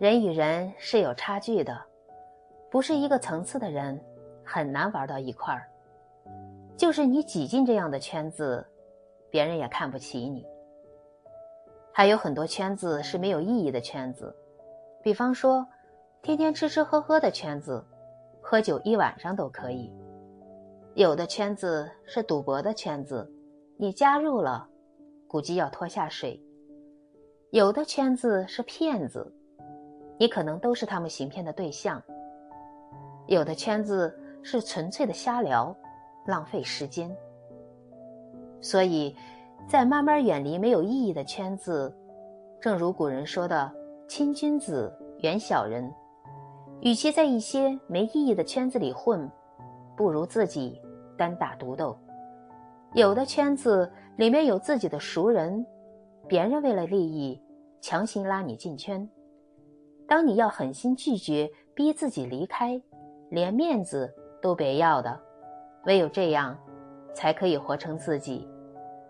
人与人是有差距的，不是一个层次的人很难玩到一块儿。就是你挤进这样的圈子，别人也看不起你。还有很多圈子是没有意义的圈子，比方说，天天吃吃喝喝的圈子，喝酒一晚上都可以。有的圈子是赌博的圈子，你加入了，估计要拖下水。有的圈子是骗子，你可能都是他们行骗的对象。有的圈子是纯粹的瞎聊。浪费时间，所以，在慢慢远离没有意义的圈子，正如古人说的“亲君子，远小人”。与其在一些没意义的圈子里混，不如自己单打独斗。有的圈子里面有自己的熟人，别人为了利益强行拉你进圈，当你要狠心拒绝，逼自己离开，连面子都别要的。唯有这样，才可以活成自己。